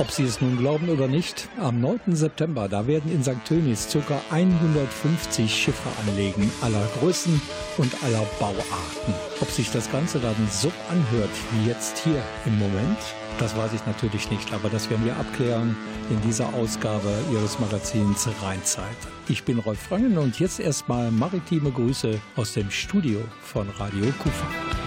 Ob Sie es nun glauben oder nicht, am 9. September, da werden in St. Tönis ca. 150 Schiffe anlegen, aller Größen und aller Bauarten. Ob sich das Ganze dann so anhört wie jetzt hier im Moment, das weiß ich natürlich nicht, aber das werden wir abklären in dieser Ausgabe Ihres Magazins Rheinzeit. Ich bin Rolf Frangen und jetzt erstmal maritime Grüße aus dem Studio von Radio Kufa.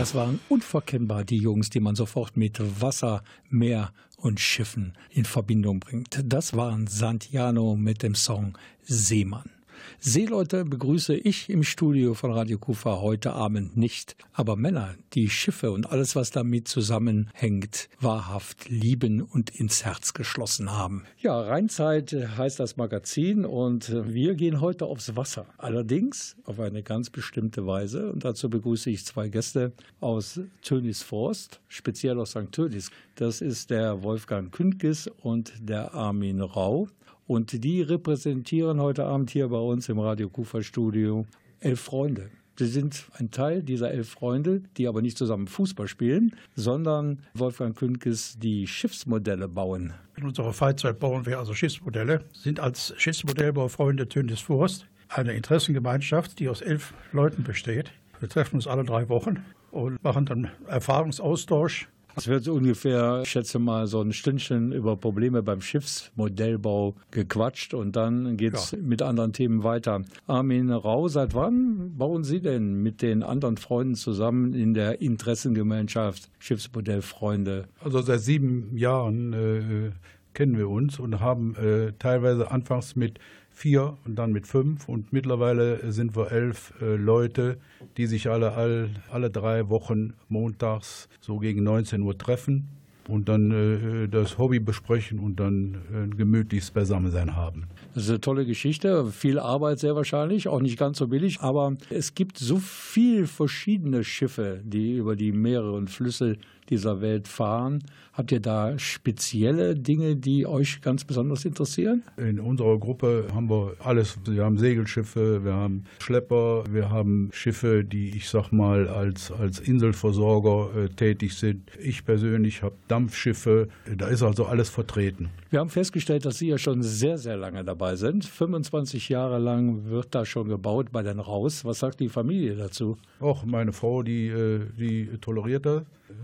Das waren unverkennbar die Jungs, die man sofort mit Wasser, Meer und Schiffen in Verbindung bringt. Das waren Santiano mit dem Song Seemann. Seeleute begrüße ich im Studio von Radio Kufa heute Abend nicht, aber Männer, die Schiffe und alles, was damit zusammenhängt, wahrhaft lieben und ins Herz geschlossen haben. Ja, Rheinzeit heißt das Magazin und wir gehen heute aufs Wasser. Allerdings auf eine ganz bestimmte Weise und dazu begrüße ich zwei Gäste aus Tönis Forst, speziell aus St. Tönis. Das ist der Wolfgang Kündges und der Armin Rau. Und die repräsentieren heute Abend hier bei uns im Radio Kufa Studio elf Freunde. Sie sind ein Teil dieser elf Freunde, die aber nicht zusammen Fußball spielen, sondern Wolfgang Kündges die Schiffsmodelle bauen. In unserer Freizeit bauen wir also Schiffsmodelle, sind als Schiffsmodellbaufreunde Tönis Forst eine Interessengemeinschaft, die aus elf Leuten besteht. Wir treffen uns alle drei Wochen und machen dann Erfahrungsaustausch Es wird so ungefähr, ich schätze mal, so ein Stündchen über Probleme beim Schiffsmodellbau gequatscht und dann geht es Ja. mit anderen Themen weiter. Armin Rau, seit wann bauen Sie denn mit den anderen Freunden zusammen in der Interessengemeinschaft Schiffsmodellfreunde? Also seit sieben Jahren äh, kennen wir uns und haben äh, teilweise anfangs mit vier und dann mit fünf. Und mittlerweile sind wir elf äh, Leute, die sich alle, all, alle drei Wochen montags so gegen 19 Uhr treffen und dann äh, das Hobby besprechen und dann äh, ein gemütliches Beisammensein haben. Das ist eine tolle Geschichte, viel Arbeit sehr wahrscheinlich, auch nicht ganz so billig, aber es gibt so viele verschiedene Schiffe, die über die Meere und Flüsse dieser Welt fahren. Habt ihr da spezielle Dinge, die euch ganz besonders interessieren? In unserer Gruppe haben wir alles. Wir haben Segelschiffe, wir haben Schlepper, wir haben Schiffe, die ich sag mal als, als Inselversorger äh, tätig sind. Ich persönlich habe Dampfschiffe. Da ist also alles vertreten. Wir haben festgestellt, dass Sie ja schon sehr, sehr lange dabei sind. 25 Jahre lang wird da schon gebaut bei den Raus. Was sagt die Familie dazu? Auch meine Frau, die, äh, die toleriert das.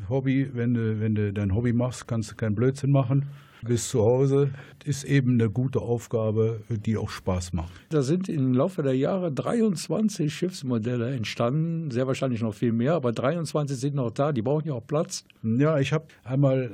Hobby, wenn du, wenn du dein Hobby machst, kannst du keinen Blödsinn machen bis zu Hause ist eben eine gute Aufgabe, die auch Spaß macht. Da sind im Laufe der Jahre 23 Schiffsmodelle entstanden, sehr wahrscheinlich noch viel mehr, aber 23 sind noch da, die brauchen ja auch Platz. Ja, ich habe einmal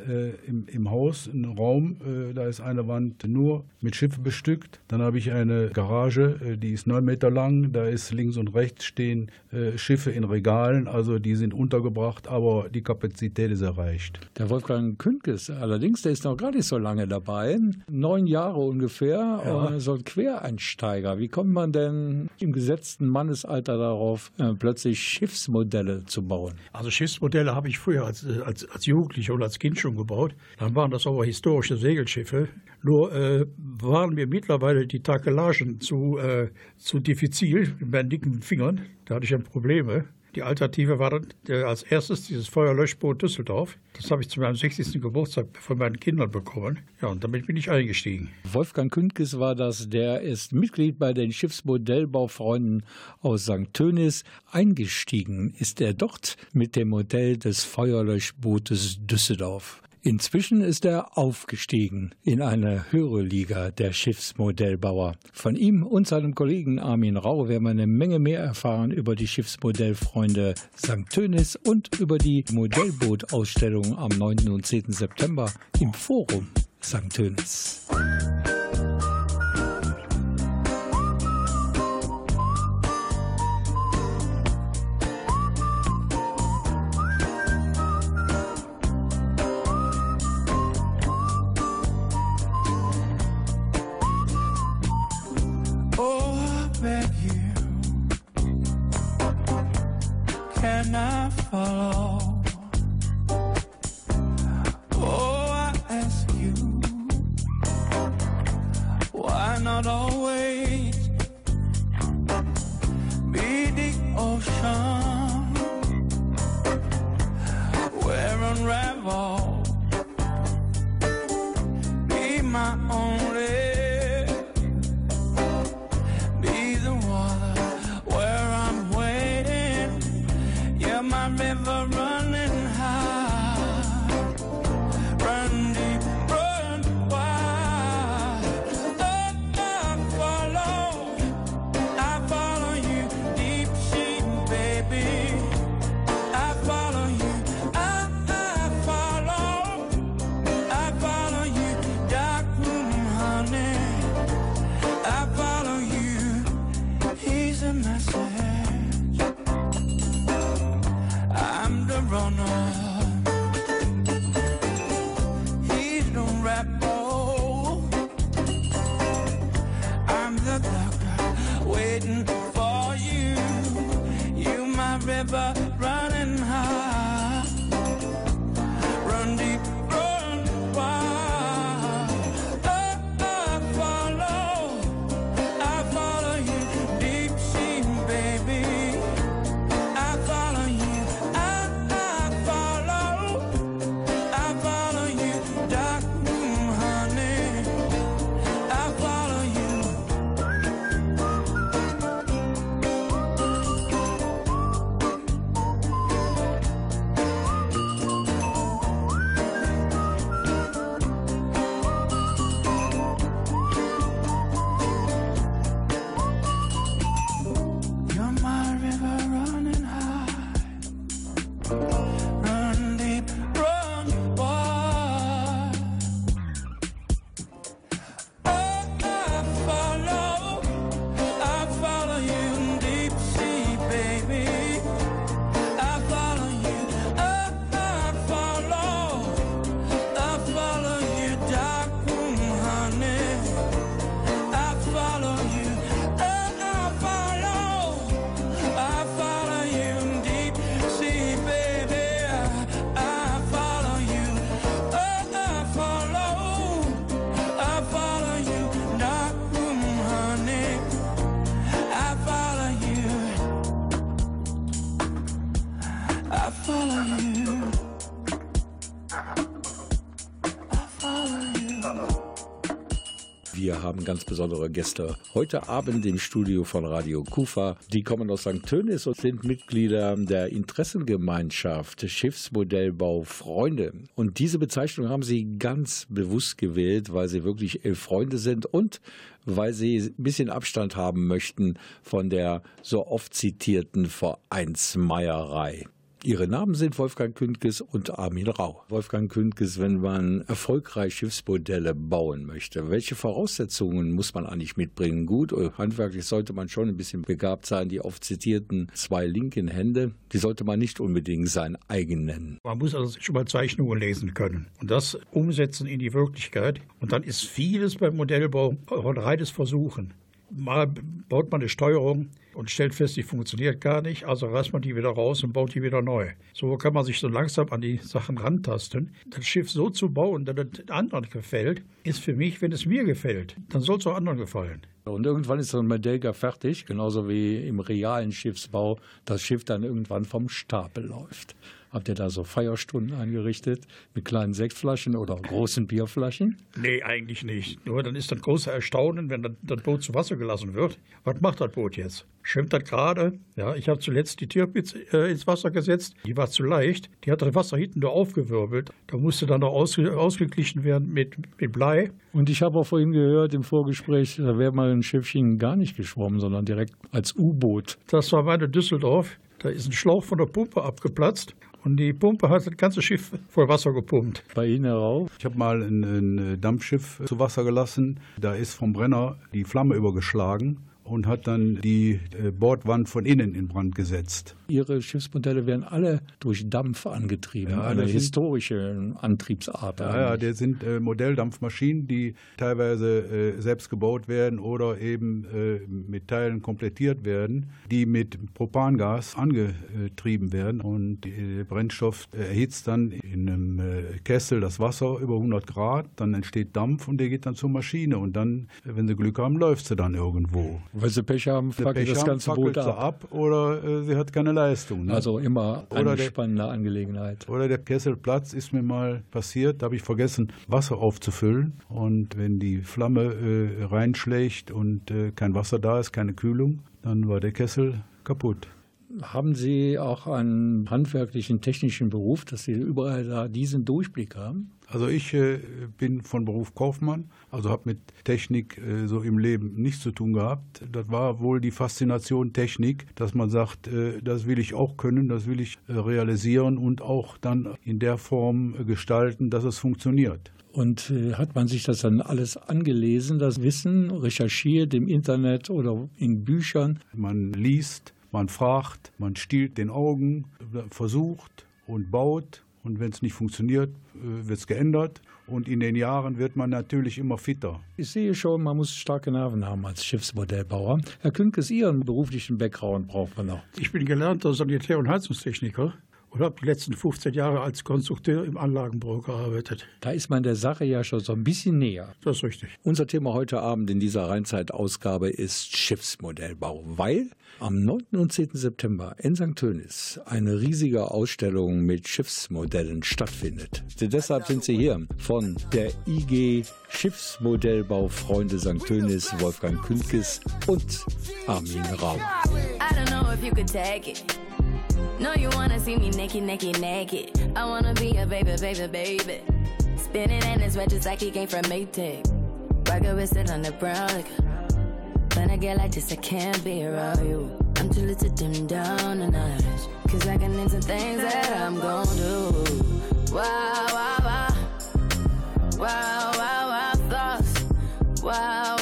äh, im, im Haus einen Raum, äh, da ist eine Wand nur mit Schiffen bestückt. Dann habe ich eine Garage, äh, die ist neun Meter lang, da ist links und rechts stehen äh, Schiffe in Regalen, also die sind untergebracht, aber die Kapazität ist erreicht. Der Wolfgang Künkes allerdings, der ist noch gar nicht so lange dabei, neun Jahre ungefähr, ja. so ein Quereinsteiger. Wie kommt man denn im gesetzten Mannesalter darauf, äh, plötzlich Schiffsmodelle zu bauen? Also Schiffsmodelle habe ich früher als, äh, als, als Jugendlicher oder als Kind schon gebaut. Dann waren das aber historische Segelschiffe. Nur äh, waren mir mittlerweile die Takelagen zu, äh, zu diffizil mit meinen dicken Fingern. Da hatte ich dann Probleme. Die Alternative war äh, als erstes dieses Feuerlöschboot Düsseldorf. Das habe ich zu meinem 60. Geburtstag von meinen Kindern bekommen. Ja, und damit bin ich eingestiegen. Wolfgang Kündges war das. Der ist Mitglied bei den Schiffsmodellbaufreunden aus St. Tönis. Eingestiegen ist er dort mit dem Modell des Feuerlöschbootes Düsseldorf. Inzwischen ist er aufgestiegen in eine höhere Liga der Schiffsmodellbauer. Von ihm und seinem Kollegen Armin Rau werden wir eine Menge mehr erfahren über die Schiffsmodellfreunde St. Tönis und über die Modellbootausstellung am 9. und 10. September im Forum St. Tönis. to myself Wir haben ganz besondere Gäste heute Abend im Studio von Radio Kufa. Die kommen aus St. Tönis und sind Mitglieder der Interessengemeinschaft Schiffsmodellbau Freunde. Und diese Bezeichnung haben sie ganz bewusst gewählt, weil sie wirklich elf Freunde sind und weil sie ein bisschen Abstand haben möchten von der so oft zitierten Vereinsmeierei. Ihre Namen sind Wolfgang Kündges und Armin Rau. Wolfgang Kündges, wenn man erfolgreich Schiffsmodelle bauen möchte, welche Voraussetzungen muss man eigentlich mitbringen? Gut, handwerklich sollte man schon ein bisschen begabt sein. Die oft zitierten zwei linken Hände, die sollte man nicht unbedingt sein eigen nennen. Man muss also schon mal Zeichnungen lesen können und das umsetzen in die Wirklichkeit. Und dann ist vieles beim Modellbau ein reines Versuchen. Mal baut man eine Steuerung und stellt fest, die funktioniert gar nicht, also reißt man die wieder raus und baut die wieder neu. So kann man sich so langsam an die Sachen rantasten. Das Schiff so zu bauen, dass es anderen gefällt, ist für mich, wenn es mir gefällt, dann soll es auch anderen gefallen. Und irgendwann ist so ein Modell gar fertig, genauso wie im realen Schiffsbau das Schiff dann irgendwann vom Stapel läuft. Habt ihr da so Feierstunden eingerichtet mit kleinen Sektflaschen oder großen Bierflaschen? Nee, eigentlich nicht. Nur dann ist das große Erstaunen, wenn das, das Boot zu Wasser gelassen wird. Was macht das Boot jetzt? Schwimmt das gerade? Ja, ich habe zuletzt die Tirpitz äh, ins Wasser gesetzt. Die war zu leicht. Die hat das Wasser hinten nur aufgewirbelt. Da musste dann noch ausge ausgeglichen werden mit, mit Blei. Und ich habe auch vorhin gehört im Vorgespräch, da wäre mal ein Schiffchen gar nicht geschwommen, sondern direkt als U-Boot. Das war meine Düsseldorf. Da ist ein Schlauch von der Pumpe abgeplatzt und die Pumpe hat das ganze Schiff voll Wasser gepumpt. Bei Ihnen herauf? Ich habe mal ein, ein Dampfschiff zu Wasser gelassen. Da ist vom Brenner die Flamme übergeschlagen und hat dann die äh, Bordwand von innen in Brand gesetzt. Ihre Schiffsmodelle werden alle durch Dampf angetrieben, ja, eine historische Antriebsart. Ja, ja, das sind äh, Modelldampfmaschinen, die teilweise äh, selbst gebaut werden oder eben äh, mit Teilen komplettiert werden, die mit Propangas angetrieben werden und der Brennstoff erhitzt dann in einem äh, Kessel das Wasser über 100 Grad, dann entsteht Dampf und der geht dann zur Maschine und dann, wenn sie Glück haben, läuft sie dann irgendwo. Weil sie Pech haben, fackelt das ganze Boot ab. ab. Oder äh, sie hat keine Leistung. Ne? Also immer eine oder spannende der, Angelegenheit. Oder der Kesselplatz ist mir mal passiert, da habe ich vergessen, Wasser aufzufüllen. Und wenn die Flamme äh, reinschlägt und äh, kein Wasser da ist, keine Kühlung, dann war der Kessel kaputt. Haben Sie auch einen handwerklichen, technischen Beruf, dass Sie überall da diesen Durchblick haben? Also ich äh, bin von Beruf Kaufmann, also habe mit Technik äh, so im Leben nichts zu tun gehabt. Das war wohl die Faszination Technik, dass man sagt, äh, das will ich auch können, das will ich äh, realisieren und auch dann in der Form äh, gestalten, dass es funktioniert. Und äh, hat man sich das dann alles angelesen, das Wissen, recherchiert im Internet oder in Büchern? Man liest, man fragt, man stiehlt den Augen, versucht und baut und wenn es nicht funktioniert, äh, wird es geändert. Und in den Jahren wird man natürlich immer fitter. Ich sehe schon, man muss starke Nerven haben als Schiffsmodellbauer. Herr Künkes, Ihren beruflichen Background braucht man noch. Ich bin gelernter Sanitär- und Heizungstechniker und habe die letzten 15 Jahre als Konstrukteur im Anlagenbau gearbeitet. Da ist man der Sache ja schon so ein bisschen näher. Das ist richtig. Unser Thema heute Abend in dieser Rheinzeit-Ausgabe ist Schiffsmodellbau, weil am 9. und 10. September in St. Tönis eine riesige Ausstellung mit Schiffsmodellen stattfindet. Deshalb sind Sie hier von der IG Schiffsmodellbau Freunde St. Tönis, Wolfgang Künkes und Armin Rau. I don't know if you could take it. No, you wanna see me naked, naked, naked. I wanna be a baby, baby, baby. Spinning in his just like he came from Maytag. Rocket with it on the brown. Like, when I get like this, I can't be around you. I'm too little to dim down the night. Cause I can into things that I'm gon' do. Wow, wow, wow. Wow, wow, wow, thoughts. Wow.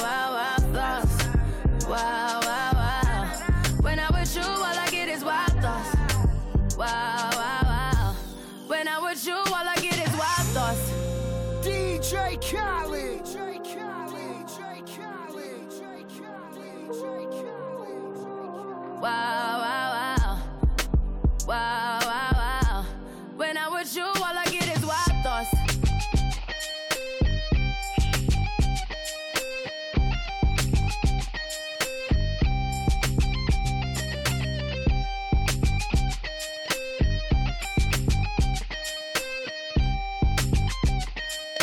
Wow, wow, wow.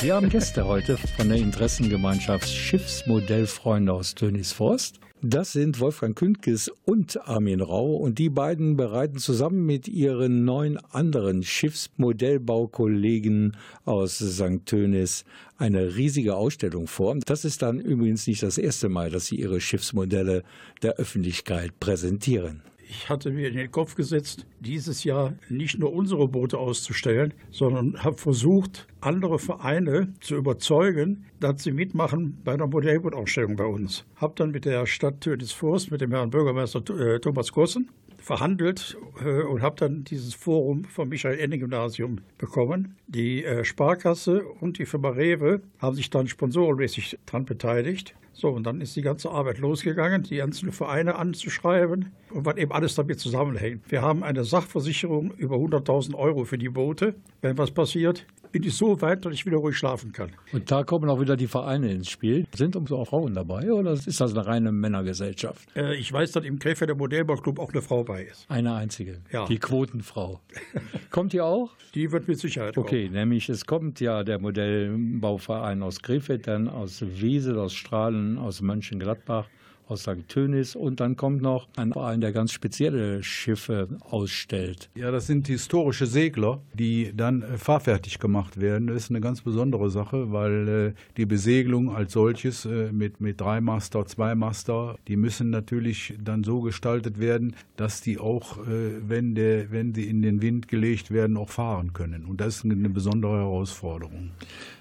Wir haben Gäste heute von der Interessengemeinschaft Schiffsmodellfreunde aus Tönisforst. Das sind Wolfgang Kündges und Armin Rau und die beiden bereiten zusammen mit ihren neun anderen Schiffsmodellbaukollegen aus St. Tönis eine riesige Ausstellung vor. Das ist dann übrigens nicht das erste Mal, dass sie ihre Schiffsmodelle der Öffentlichkeit präsentieren. Ich hatte mir in den Kopf gesetzt, dieses Jahr nicht nur unsere Boote auszustellen, sondern habe versucht, andere Vereine zu überzeugen, dass sie mitmachen bei einer Modellbootausstellung bei uns. Habe dann mit der Stadt Tönisforst, mit dem Herrn Bürgermeister äh, Thomas Gossen, verhandelt äh, und habe dann dieses Forum vom Michael-Ende-Gymnasium bekommen. Die äh, Sparkasse und die Firma Rewe haben sich dann sponsorenmäßig daran beteiligt. So, und dann ist die ganze Arbeit losgegangen, die einzelnen Vereine anzuschreiben und was eben alles damit zusammenhängt. Wir haben eine Sachversicherung über 100.000 Euro für die Boote. Wenn was passiert, bin ich so weit, dass ich wieder ruhig schlafen kann. Und da kommen auch wieder die Vereine ins Spiel. Sind uns auch Frauen dabei oder ist das eine reine Männergesellschaft? Äh, ich weiß, dass im Krefelder Modellbauclub auch eine Frau bei ist. Eine einzige. Ja. Die Quotenfrau. kommt die auch? Die wird mit Sicherheit Okay, kommen. nämlich es kommt ja der Modellbauverein aus Krefeld, dann aus Wesel, aus Strahlen, aus Mönchengladbach, aus St. Tönis und dann kommt noch ein Verein, der ganz spezielle Schiffe ausstellt. Ja, das sind historische Segler, die dann äh, fahrfertig gemacht werden. Das ist eine ganz besondere Sache, weil äh, die Besegelung als solches äh, mit, mit Dreimaster, Zweimaster, die müssen natürlich dann so gestaltet werden, dass die auch, wenn, der, wenn sie in den Wind gelegt werden, auch fahren können. Und das ist eine besondere Herausforderung.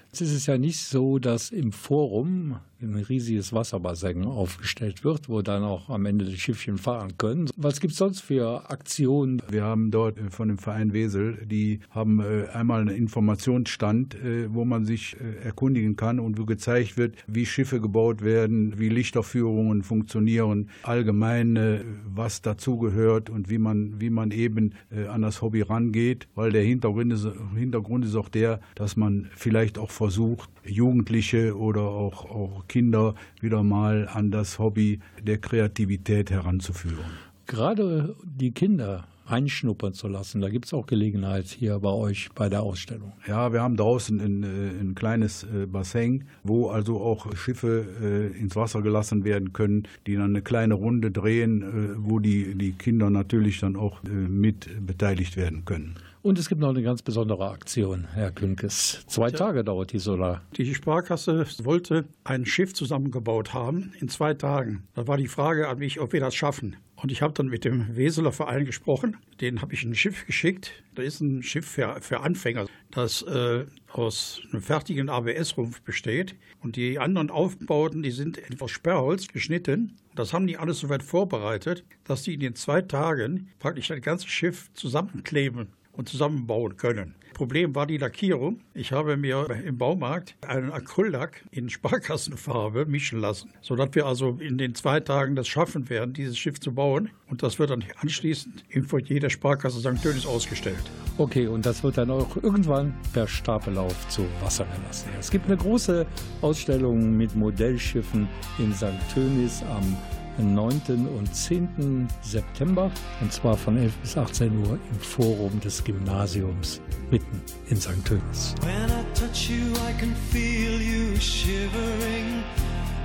Jetzt ist es ja nicht so, dass im Forum ein riesiges Wasserbassin aufgestellt wird, wo dann auch am Ende die Schiffchen fahren können. Was gibt es sonst für Aktionen? Wir haben dort äh, von dem Verein Wesel, die haben äh, einmal einen Informationsstand, äh, wo man sich erkundigen kann und wo gezeigt wird, wie Schiffe gebaut werden, wie Lichterführungen funktionieren, allgemein, was dazugehört und wie man, wie man eben an das Hobby rangeht, weil der Hintergrund ist, Hintergrund ist auch der, dass man vielleicht auch versucht, Jugendliche oder auch, auch Kinder wieder mal an das Hobby der Kreativität heranzuführen. Gerade die Kinder einschnuppern zu lassen. Da gibt es auch Gelegenheit hier bei euch bei der Ausstellung. Ja, wir haben draußen ein, äh, ein kleines äh, Bassin, wo also auch Schiffe äh, ins Wasser gelassen werden können, die dann eine kleine Runde drehen, wo die, die Kinder natürlich dann auch mit beteiligt werden können. Und es gibt noch eine ganz besondere Aktion, Herr Künkes. Zwei Tage dauert die Solar. Die Sparkasse wollte ein Schiff zusammengebaut haben in zwei Tagen. Da war die Frage an mich, ob wir das schaffen. Und ich habe dann mit dem Weseler Verein gesprochen. Den habe ich ein Schiff geschickt. Da ist ein Schiff für, für Anfänger, das äh, aus einem fertigen ABS-Rumpf besteht. Und die anderen Aufbauten, die sind etwas Sperrholz geschnitten. Das haben die alles soweit vorbereitet, dass die in den zwei Tagen praktisch das ganze Schiff zusammenkleben und zusammenbauen können. Problem war die Lackierung. Ich habe mir im Baumarkt einen Acryllack in Sparkassenfarbe mischen lassen, sodass wir also in den zwei Tagen das schaffen werden, dieses Schiff zu bauen. Und das wird dann anschließend im Foyer der Sparkasse St. Dönis ausgestellt. Okay, und das wird dann auch irgendwann per Stapellauf zu Wasser gelassen. Es gibt eine große Ausstellung mit Modellschiffen in St. Tönis am 9. und 10. September und zwar von 11 bis 18 Uhr im Forum des Gymnasiums mitten in St. Tönis. When I touch you, I can feel you shivering.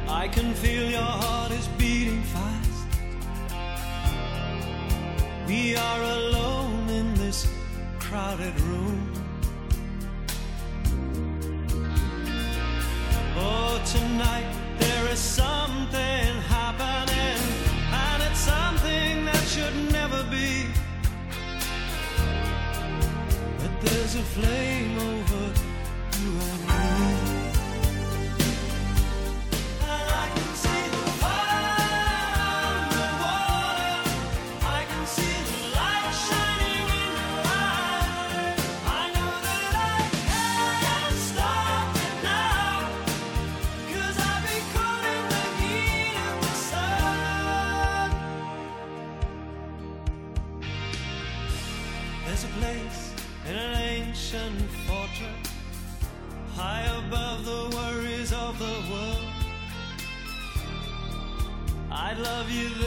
I can feel your heart is beating fast. We are alone in this crowded room. Oh, tonight there is something should never be. But there's a flame over I'd love you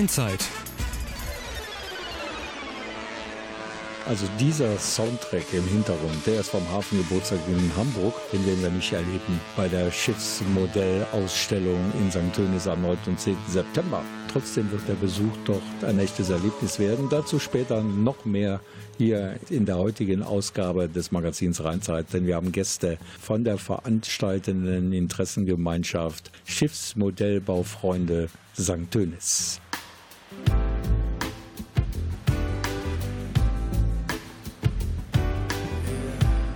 Rheinzeit. Also dieser Soundtrack im Hintergrund, der ist vom Hafengeburtstag in Hamburg, den werden wir nicht erleben bei der Schiffsmodellausstellung in St. Tönis am 9. und 10. September. Trotzdem wird der Besuch doch ein echtes Erlebnis werden. Dazu später noch mehr hier in der heutigen Ausgabe des Magazins Rheinzeit, denn wir haben Gäste von der veranstaltenden Interessengemeinschaft Schiffsmodellbaufreunde St. Tönis.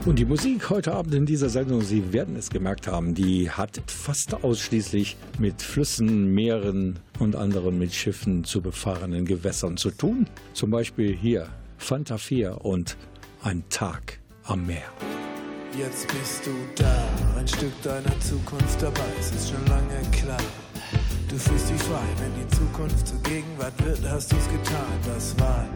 Und die Musik heute Abend in dieser Sendung, Sie werden es gemerkt haben, die hat fast ausschließlich mit Flüssen, Meeren und anderen mit Schiffen zu befahrenen Gewässern zu tun. Zum Beispiel hier Fanta 4 und Ein Tag am Meer. Jetzt bist du da, ein Stück deiner Zukunft dabei, es ist schon lange klar. Du fühlst dich frei, wenn die Zukunft zur Gegenwart wird, hast du's getan, das war.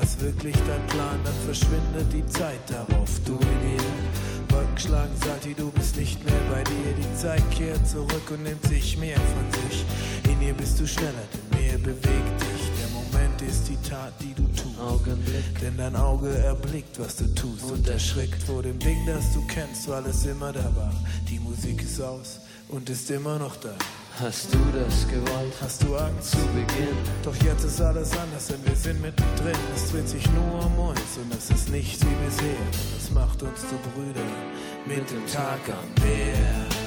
War es wirklich dein Plan, dann verschwindet die Zeit darauf, du in ihr. Wolken schlagen, Salti, du bist nicht mehr bei dir. Die Zeit kehrt zurück und nimmt sich mehr von sich. In ihr bist du schneller, denn mehr bewegt dich. Der Moment ist die Tat, die du tust. Augenblick, denn dein Auge erblickt, was du tust und erschrickt vor dem Ding, das du kennst, weil es immer da war. Die Musik ist aus und ist immer noch da. Hast du das gewollt? Hast du Angst zu Beginn? Doch jetzt ist alles anders, denn wir sind mittendrin. Es dreht sich nur um uns und es ist nicht wie bisher. Das macht uns zu Brüdern mit, mit dem Tag am Meer.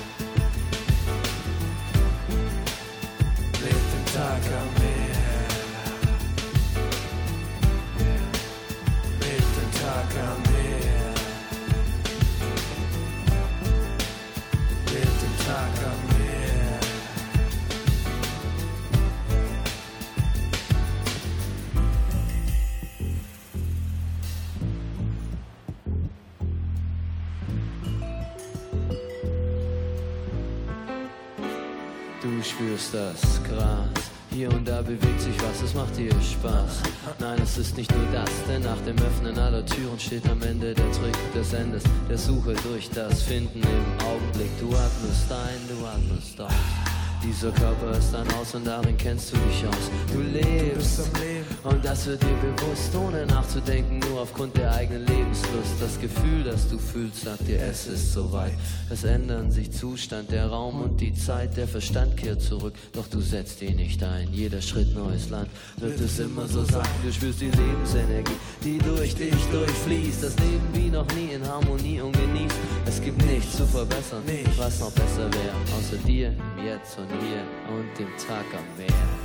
Es macht dir Spaß. Nein, es ist nicht nur das, denn nach dem Öffnen aller Türen steht am Ende der Trick des Endes, der Suche durch das Finden im Augenblick. Du atmest ein, du atmest aus. Dieser Körper ist ein Haus und darin kennst du dich aus. Du lebst und das wird dir bewusst, ohne nachzudenken, nur aufgrund der eigenen Lebenslust. Das Gefühl, das du fühlst, sagt dir, es ist soweit. Es ändern sich Zustand, der Raum und die Zeit, der Verstand kehrt zurück, doch du setzt ihn nicht ein. Jeder Schritt neues Land wird es immer so sein. Du spürst die Lebensenergie, die durch dich durchfließt. Das Leben wie noch nie in Harmonie und genießt. Es gibt nichts zu verbessern, was noch besser wäre, außer dir Jetzt und hier und dem Tag am Meer.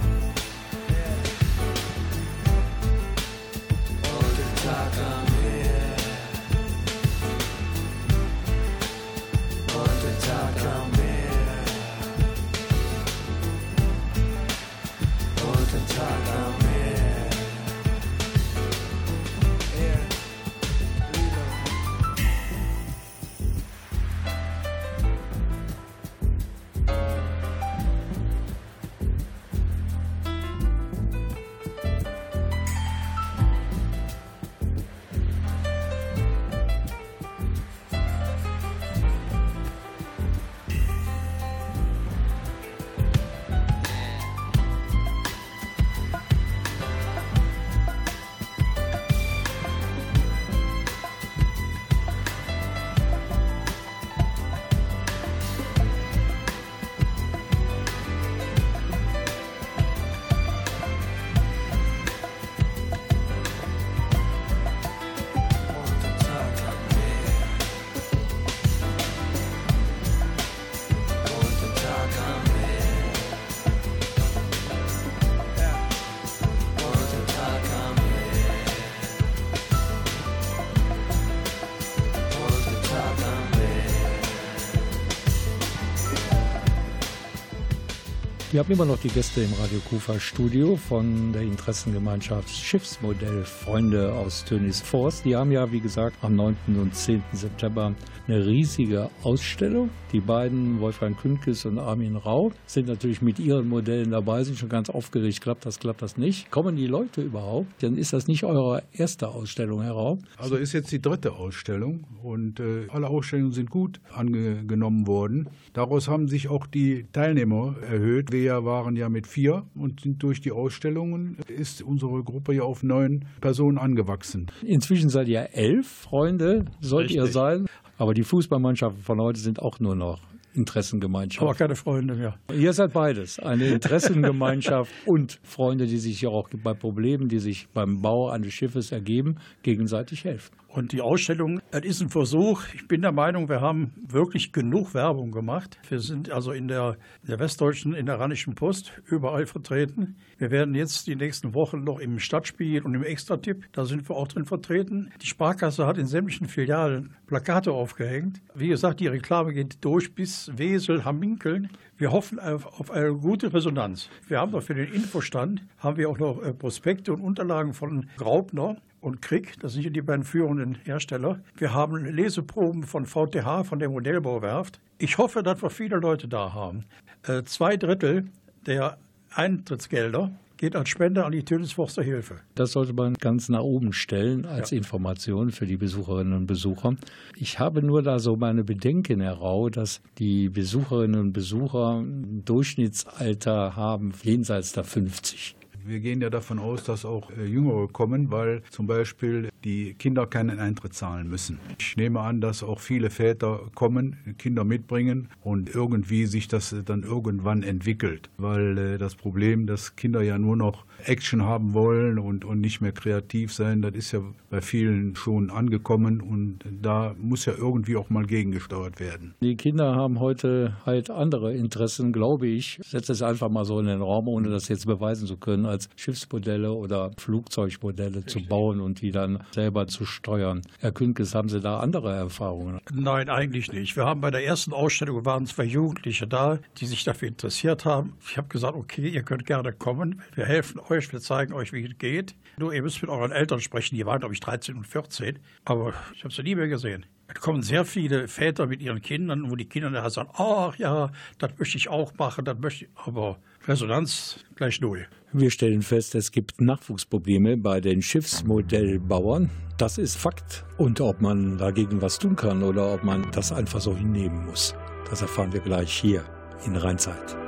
Wir haben immer noch die Gäste im Radio Kufa Studio von der Interessengemeinschaft Schiffsmodell Freunde aus Tönis Forst. Die haben ja, wie gesagt, am 9. und 10. September eine riesige Ausstellung. Die beiden, Wolfgang Künkes und Armin Rau, sind natürlich mit ihren Modellen dabei, sind schon ganz aufgeregt. Klappt das, klappt das nicht? Kommen die Leute überhaupt? Dann ist das nicht eure erste Ausstellung, Herr Rau. Also ist jetzt die dritte Ausstellung und äh, alle Ausstellungen sind gut angenommen worden. Daraus haben sich auch die Teilnehmer erhöht Vorgängerjahr waren ja mit vier und sind durch die Ausstellungen ist unsere Gruppe ja auf neun Personen angewachsen. Inzwischen seid ihr elf Freunde, sollt ihr Richtig. sein. Aber die Fußballmannschaften von heute sind auch nur noch Interessengemeinschaft. Aber keine Freunde mehr. Ihr seid beides, eine Interessengemeinschaft und Freunde, die sich ja auch bei Problemen, die sich beim Bau eines Schiffes ergeben, gegenseitig helfen. Und die Ausstellung, das ist ein Versuch. Ich bin der Meinung, wir haben wirklich genug Werbung gemacht. Wir sind also in der, der Westdeutschen, in der Rheinischen Post überall vertreten. Wir werden jetzt die nächsten Wochen noch im Stadtspiel und im Extratipp, da sind wir auch drin vertreten. Die Sparkasse hat in sämtlichen Filialen Plakate aufgehängt. Wie gesagt, die Reklame geht durch bis Wesel, Hamminkeln. Wir hoffen auf, auf eine gute Resonanz. Wir haben noch für den Infostand, haben wir auch noch äh, Prospekte und Unterlagen von Graupner und Krieg, das sind ja die beiden führenden Hersteller. Wir haben Leseproben von VTH, von der Modellbauwerft. Ich hoffe, dass wir viele Leute da haben. Äh, zwei Drittel der Eintrittsgelder geht als Spende an die Tönisforster Hilfe. Das sollte man ganz nach oben stellen als Information für die Besucherinnen und Besucher. Ich habe nur da so meine Bedenken heraus, dass die Besucherinnen und Besucher ein Durchschnittsalter haben jenseits der 50. Wir gehen ja davon aus, dass auch äh, Jüngere kommen, weil zum Beispiel die Kinder keinen Eintritt zahlen müssen. Ich nehme an, dass auch viele Väter kommen, Kinder mitbringen und irgendwie sich das äh, dann irgendwann entwickelt, weil äh, das Problem, dass Kinder ja nur noch Action haben wollen und, und nicht mehr kreativ sein, das ist ja bei vielen schon angekommen und da muss ja irgendwie auch mal gegengesteuert werden. Die Kinder haben heute halt andere Interessen, glaube ich. Ich setze es einfach mal so in den Raum, ohne das jetzt beweisen zu können, als Schiffsmodelle oder Flugzeugmodelle zu bauen und die dann selber zu steuern. Herr Künkes, haben Sie da andere Erfahrungen? Nein, eigentlich nicht. Wir haben bei der ersten Ausstellung waren zwei Jugendliche da, die sich dafür interessiert haben. Ich habe gesagt, okay, ihr könnt gerne kommen. Wir helfen euch, wir zeigen euch, wie es geht. Nur ihr müsst mit euren Eltern sprechen. Die waren, glaube ich, 13 und 14. Aber ich habe sie nie mehr gesehen. Es kommen sehr viele Väter mit ihren Kindern, wo die Kinder nachher sagen, ach ja, das möchte ich auch machen, das möchte ich. Aber Resonanz gleich null. Wir stellen fest, es gibt Nachwuchsprobleme bei den Schiffsmodellbauern. Das ist Fakt. Und ob man dagegen was tun kann oder ob man das einfach so hinnehmen muss, das erfahren wir gleich hier in Rheinzeit.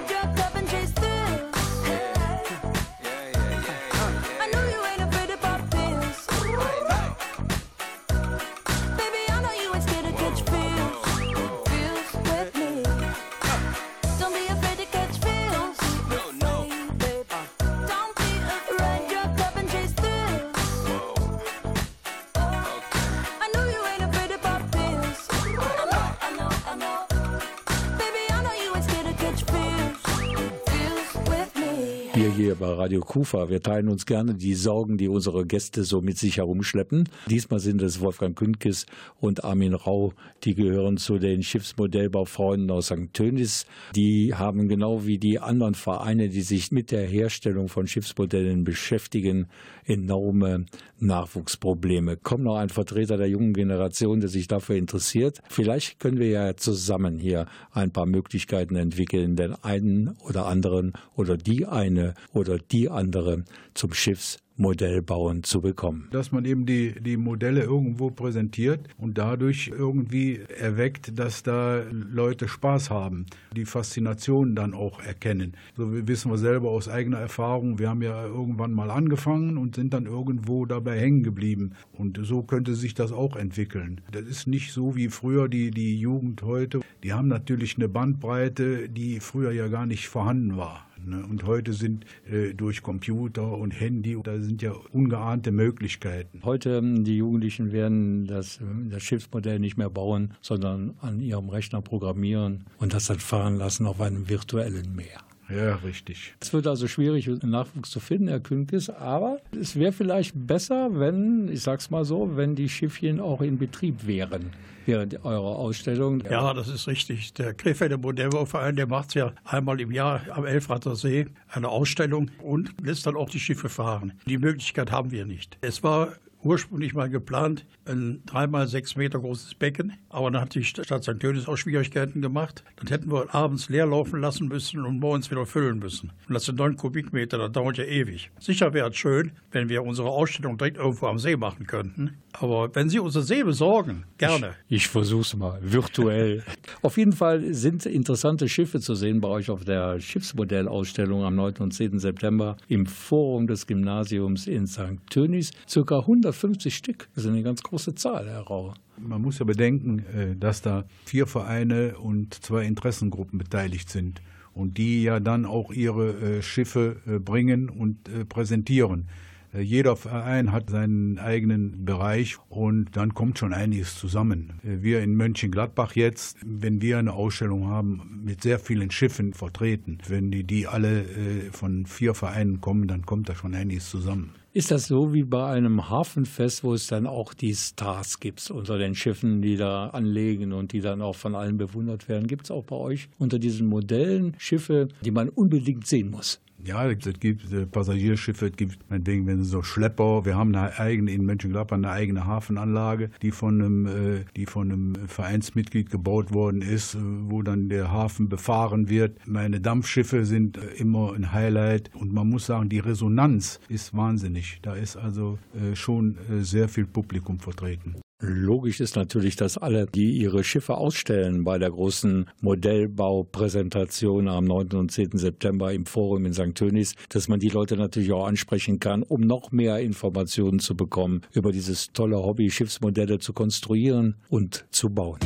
Radio Kufa, wir teilen uns gerne die Sorgen, die unsere Gäste so mit sich herumschleppen. Diesmal sind es Wolfgang Kündkes und Armin Rau, die gehören zu den Schiffsmodellbaufreunden aus St. Tönis. Die haben genau wie die anderen Vereine, die sich mit der Herstellung von Schiffsmodellen beschäftigen, enorme Nachwuchsprobleme. Kommt noch ein Vertreter der jungen Generation, der sich dafür interessiert. Vielleicht können wir ja zusammen hier ein paar Möglichkeiten entwickeln, den einen oder anderen oder die eine oder die andere zum Schiffsmodellbauen zu bekommen. dass man eben die, die Modelle irgendwo präsentiert und dadurch irgendwie erweckt, dass da Leute Spaß haben, die Faszination dann auch erkennen. So wissen wir selber aus eigener Erfahrung, wir haben ja irgendwann mal angefangen und sind dann irgendwo dabei hängen geblieben. Und so könnte sich das auch entwickeln. Das ist nicht so wie früher die, die Jugend heute. Die haben natürlich eine Bandbreite, die früher ja gar nicht vorhanden war. Ne? Und heute sind äh, durch Computer und Handy, da sind ja ungeahnte Möglichkeiten. Heute ähm, die Jugendlichen werden das, ähm, das Schiffsmodell nicht mehr bauen, sondern an ihrem Rechner programmieren und das dann fahren lassen auf einem virtuellen Meer. Ja, richtig. Es wird also schwierig, Nachwuchs zu finden, Herr Künkes, aber es wäre vielleicht besser, wenn, ich sag's mal so, wenn die Schiffchen auch in Betrieb wären während eurer Ausstellung. Ja, das ist richtig. Der Krefelder Modellbauverein, der macht ja einmal im Jahr am Elfrater See eine Ausstellung und lässt dann auch die Schiffe fahren. Die Möglichkeit haben wir nicht. Es war ursprünglich mal geplant, ein dreimal sechs Meter großes Becken, aber dann hat die Stadt St. Tönis auch Schwierigkeiten gemacht. Dann hätten wir abends leer laufen lassen müssen und morgens wieder füllen müssen. Und das sind neun Kubikmeter, das dauert ja ewig. Sicher wäre es schön, wenn wir unsere Ausstellung direkt irgendwo am See machen könnten. Aber wenn Sie unsere See besorgen, gerne. Ich versuch's mal, virtuell. auf jeden Fall sind interessante Schiffe zu sehen bei euch auf der Schiffsmodellausstellung am 9. und 10. September im Forum des Gymnasiums in St. Tönis. Circa 150 Stück. Das ist eine ganz große Zahl, Herr Rau. Man muss ja bedenken, äh, dass da vier Vereine und zwei Interessengruppen beteiligt sind und die ja dann auch ihre äh, Schiffe äh, bringen und präsentieren. Jeder Verein hat seinen eigenen Bereich und dann kommt schon einiges zusammen. Wir in Mönchengladbach jetzt, wenn wir eine Ausstellung haben, mit sehr vielen Schiffen vertreten, wenn die, die alle von vier Vereinen kommen, dann kommt da schon einiges zusammen. Ist das so wie bei einem Hafenfest, wo es dann auch die Stars gibt unter den Schiffen, die da anlegen und die dann auch von allen bewundert werden? Gibt es auch bei euch unter diesen Modellen Schiffe, die man unbedingt sehen muss? Ja, es gibt äh, Passagierschiffe, es gibt meinetwegen, wenn so Schlepper, wir haben eine eigene, in Mönchengladbach eine eigene Hafenanlage, die von einem, äh, die von einem Vereinsmitglied gebaut worden ist, äh, wo dann der Hafen befahren wird. Meine Dampfschiffe sind immer ein Highlight und man muss sagen, die Resonanz ist wahnsinnig. Da ist also schon sehr viel Publikum vertreten. Logisch ist natürlich, dass alle, die ihre Schiffe ausstellen bei der großen Modellbaupräsentation am 9. und 10. September im Forum in St. Tönis, dass man die Leute natürlich auch ansprechen kann, um noch mehr Informationen zu bekommen über dieses tolle Hobby, Schiffsmodelle zu konstruieren und zu bauen.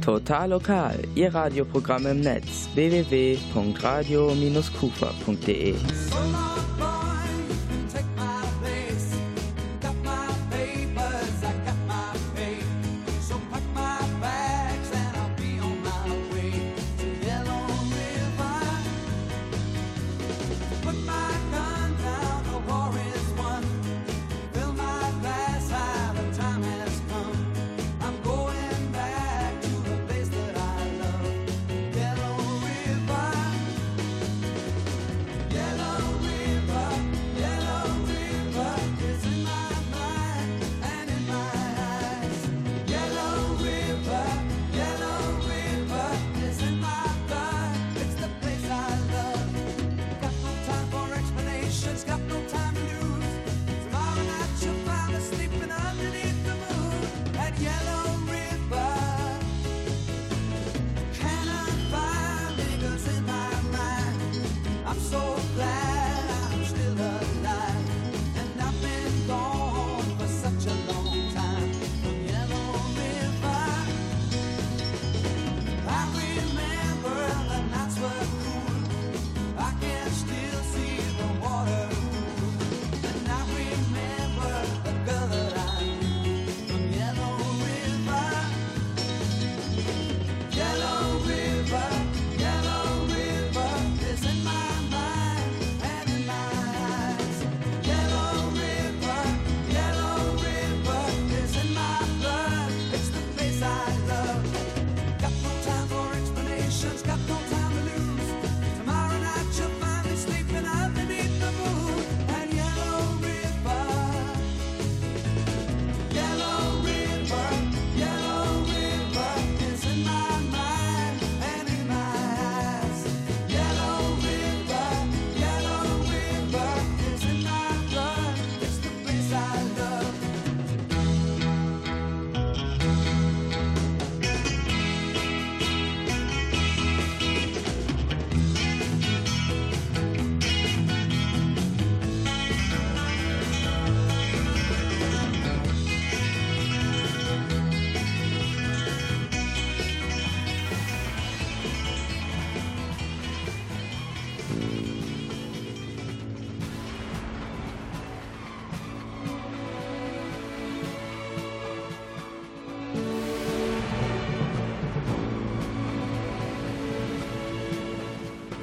Total lokal, Ihr Radioprogramm im Netz www.radio-kufa.de.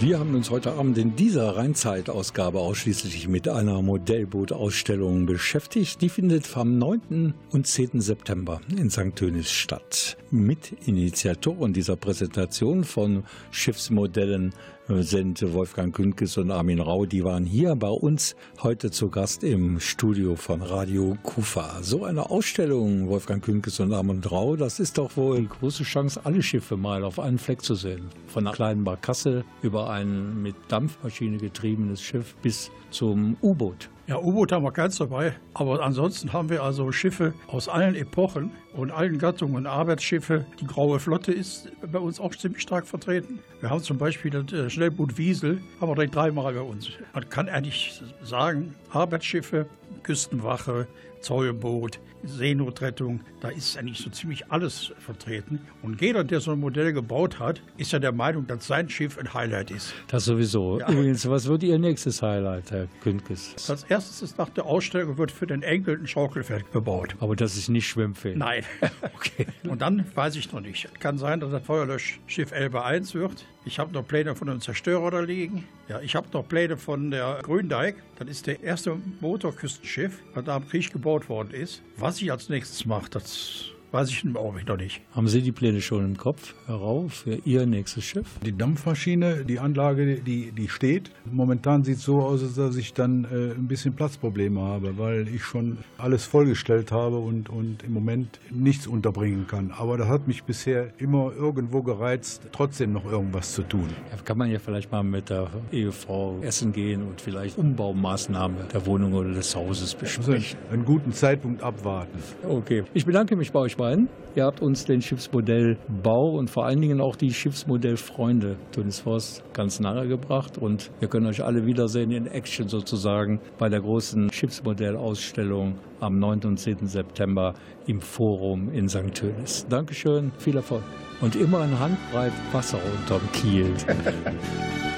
Wir haben uns heute Abend in dieser Rheinzeit-Ausgabe ausschließlich mit einer Modellbootausstellung beschäftigt. Die findet am 9. und 10. September in St. Tönis statt. Mitinitiatoren dieser Präsentation von Schiffsmodellen sind Wolfgang Künkes und Armin Rau. Die waren hier bei uns heute zu Gast im Studio von Radio Kufa. So eine Ausstellung, Wolfgang Künkes und Armin Rau, das ist doch wohl eine große Chance, alle Schiffe mal auf einen Fleck zu sehen. Von einer kleinen Barkasse über ein mit Dampfmaschine getriebenes Schiff bis zum U-Boot. Ja, U-Boot haben wir keins dabei, aber ansonsten haben wir also Schiffe aus allen Epochen und allen Gattungen. Arbeitsschiffe, die Graue Flotte ist bei uns auch ziemlich stark vertreten. Wir haben zum Beispiel das äh, Schnellboot Wiesel, haben wir direkt dreimal bei uns. Man kann eigentlich sagen, Arbeitsschiffe, Küstenwache, Zollboot, Seenotrettung, da ist eigentlich so ziemlich alles vertreten. Und jeder, der so ein Modell gebaut hat, ist ja der Meinung, dass sein Schiff ein Highlight ist. Das sowieso. Ja. Übrigens, was wird Ihr nächstes Highlight, Herr Künkes? Als erstes ist nach der Ausstellung wird für den Enkel ein Schaukelfeld gebaut. Aber das ist nicht schwimmfähig. Nein. Okay. Und dann weiß ich noch nicht. Kann sein, dass das Feuerlöschschiff Elbe 1 wird. Ich habe noch Pläne von einem Zerstörer da liegen. Ja, ich habe noch Pläne von der Gründijk. Das ist der erste Motorküstenschiff, das da am Krieg gebaut worden ist. Was ich als nächstes mache, das weiß ich im Augenblick noch nicht. Haben Sie die Pläne schon im Kopf, Herr Rau, für Ihr nächstes Schiff? Die Dampfmaschine, die Anlage, die, die steht. Momentan sieht es so aus, dass ich dann äh, ein bisschen Platzprobleme habe, weil ich schon alles vollgestellt habe und, und im Moment nichts unterbringen kann. Aber das hat mich bisher immer irgendwo gereizt, trotzdem noch irgendwas zu tun. Ja, kann man ja vielleicht mal mit der Ehefrau essen gehen und vielleicht Umbaumaßnahmen der Wohnung oder des Hauses Also besprechen. einen guten Zeitpunkt abwarten. Okay, ich bedanke mich bei euch beiden. Ihr habt uns den Schiffsmodellbau und vor allen Dingen auch die Schiffsmodellfreunde Tunis Forst ganz nahe gebracht und wir können euch alle wiedersehen in Action sozusagen bei der großen Schiffsmodellausstellung am 9. und 10. September im Forum in St. Tönis. Dankeschön, viel Erfolg und immer ein Handbreit Wasser unterm Kiel.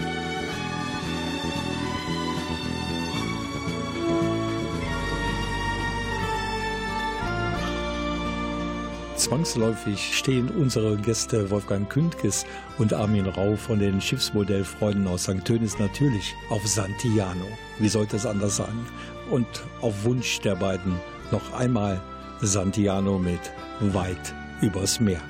Zwangsläufig stehen unsere Gäste Wolfgang Kündges und Armin Rau von den Schiffsmodellfreunden aus St. Tönis natürlich auf Santiano. Wie sollte es anders sein? Und auf Wunsch der beiden noch einmal Santiano mit Weit übers Meer.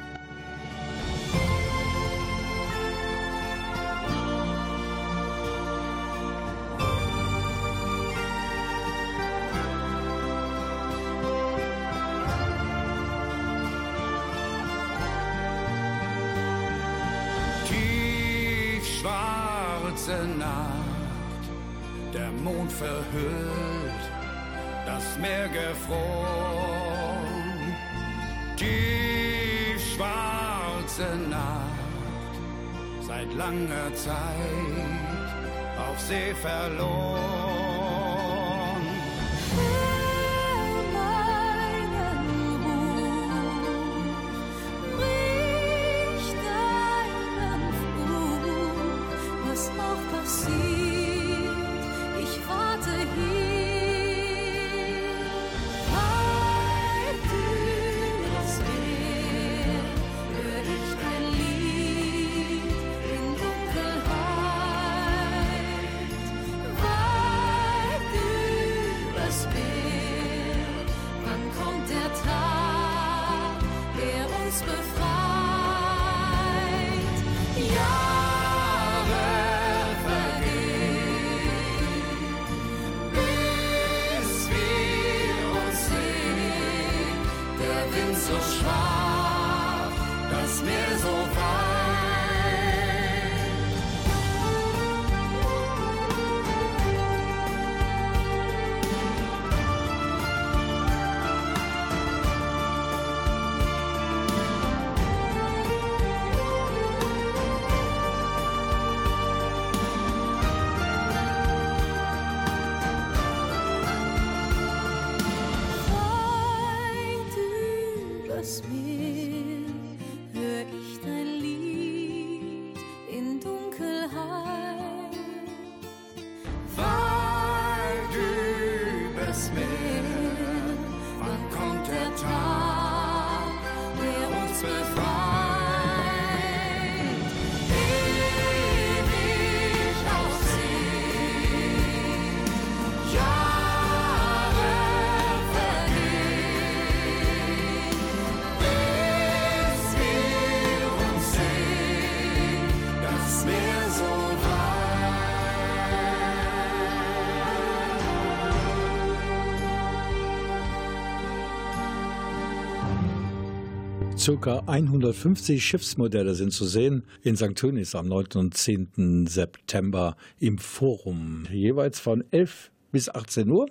Circa 150 Schiffsmodelle sind zu sehen in St. Tönis am 9. und 10. September im Forum. Jeweils von 11 bis 18 Uhr.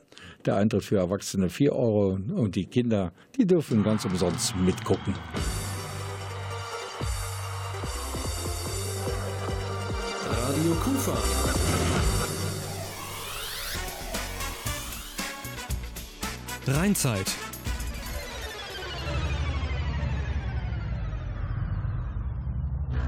Der Eintritt für Erwachsene 4 Euro und die Kinder, die dürfen ganz umsonst mitgucken. Radio Kufa. Rheinzeit.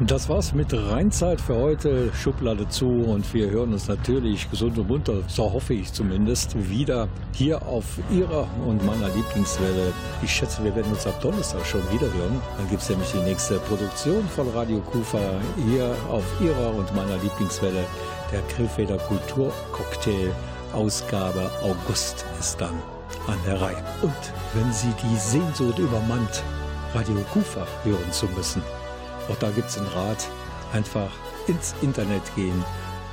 Das war's mit Rheinzeit für heute. Schublade zu und wir hören uns natürlich gesund und munter, so hoffe ich zumindest, wieder hier auf Ihrer und meiner Lieblingswelle. Ich schätze, wir werden uns ab Donnerstag schon wieder hören. Dann gibt's nämlich die nächste Produktion von Radio Kufa hier auf Ihrer und meiner Lieblingswelle. Der Grillfeder Kulturcocktail Ausgabe August ist dann an der Reihe. Und wenn Sie die Sehnsucht übermannt, Radio Kufa hören zu müssen, auch da gibt es einen Rat. Einfach ins Internet gehen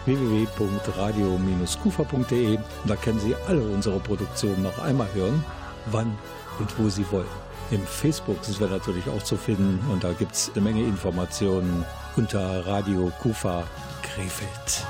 www.radio-kufa.de. Da können Sie alle unsere Produktionen noch einmal hören, wann und wo Sie wollen. Im Facebook sind wir natürlich auch zu finden und da gibt es eine Menge Informationen unter Radio Kufa Krefeld.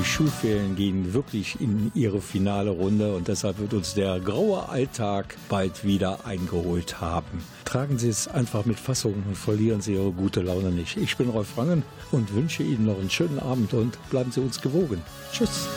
Die Schulferien gehen wirklich in ihre finale Runde und deshalb wird uns der graue Alltag bald wieder eingeholt haben. Tragen Sie es einfach mit Fassung und verlieren Sie Ihre gute Laune nicht. Ich bin Rolf Rangen und wünsche Ihnen noch einen schönen Abend und bleiben Sie uns gewogen. Tschüss.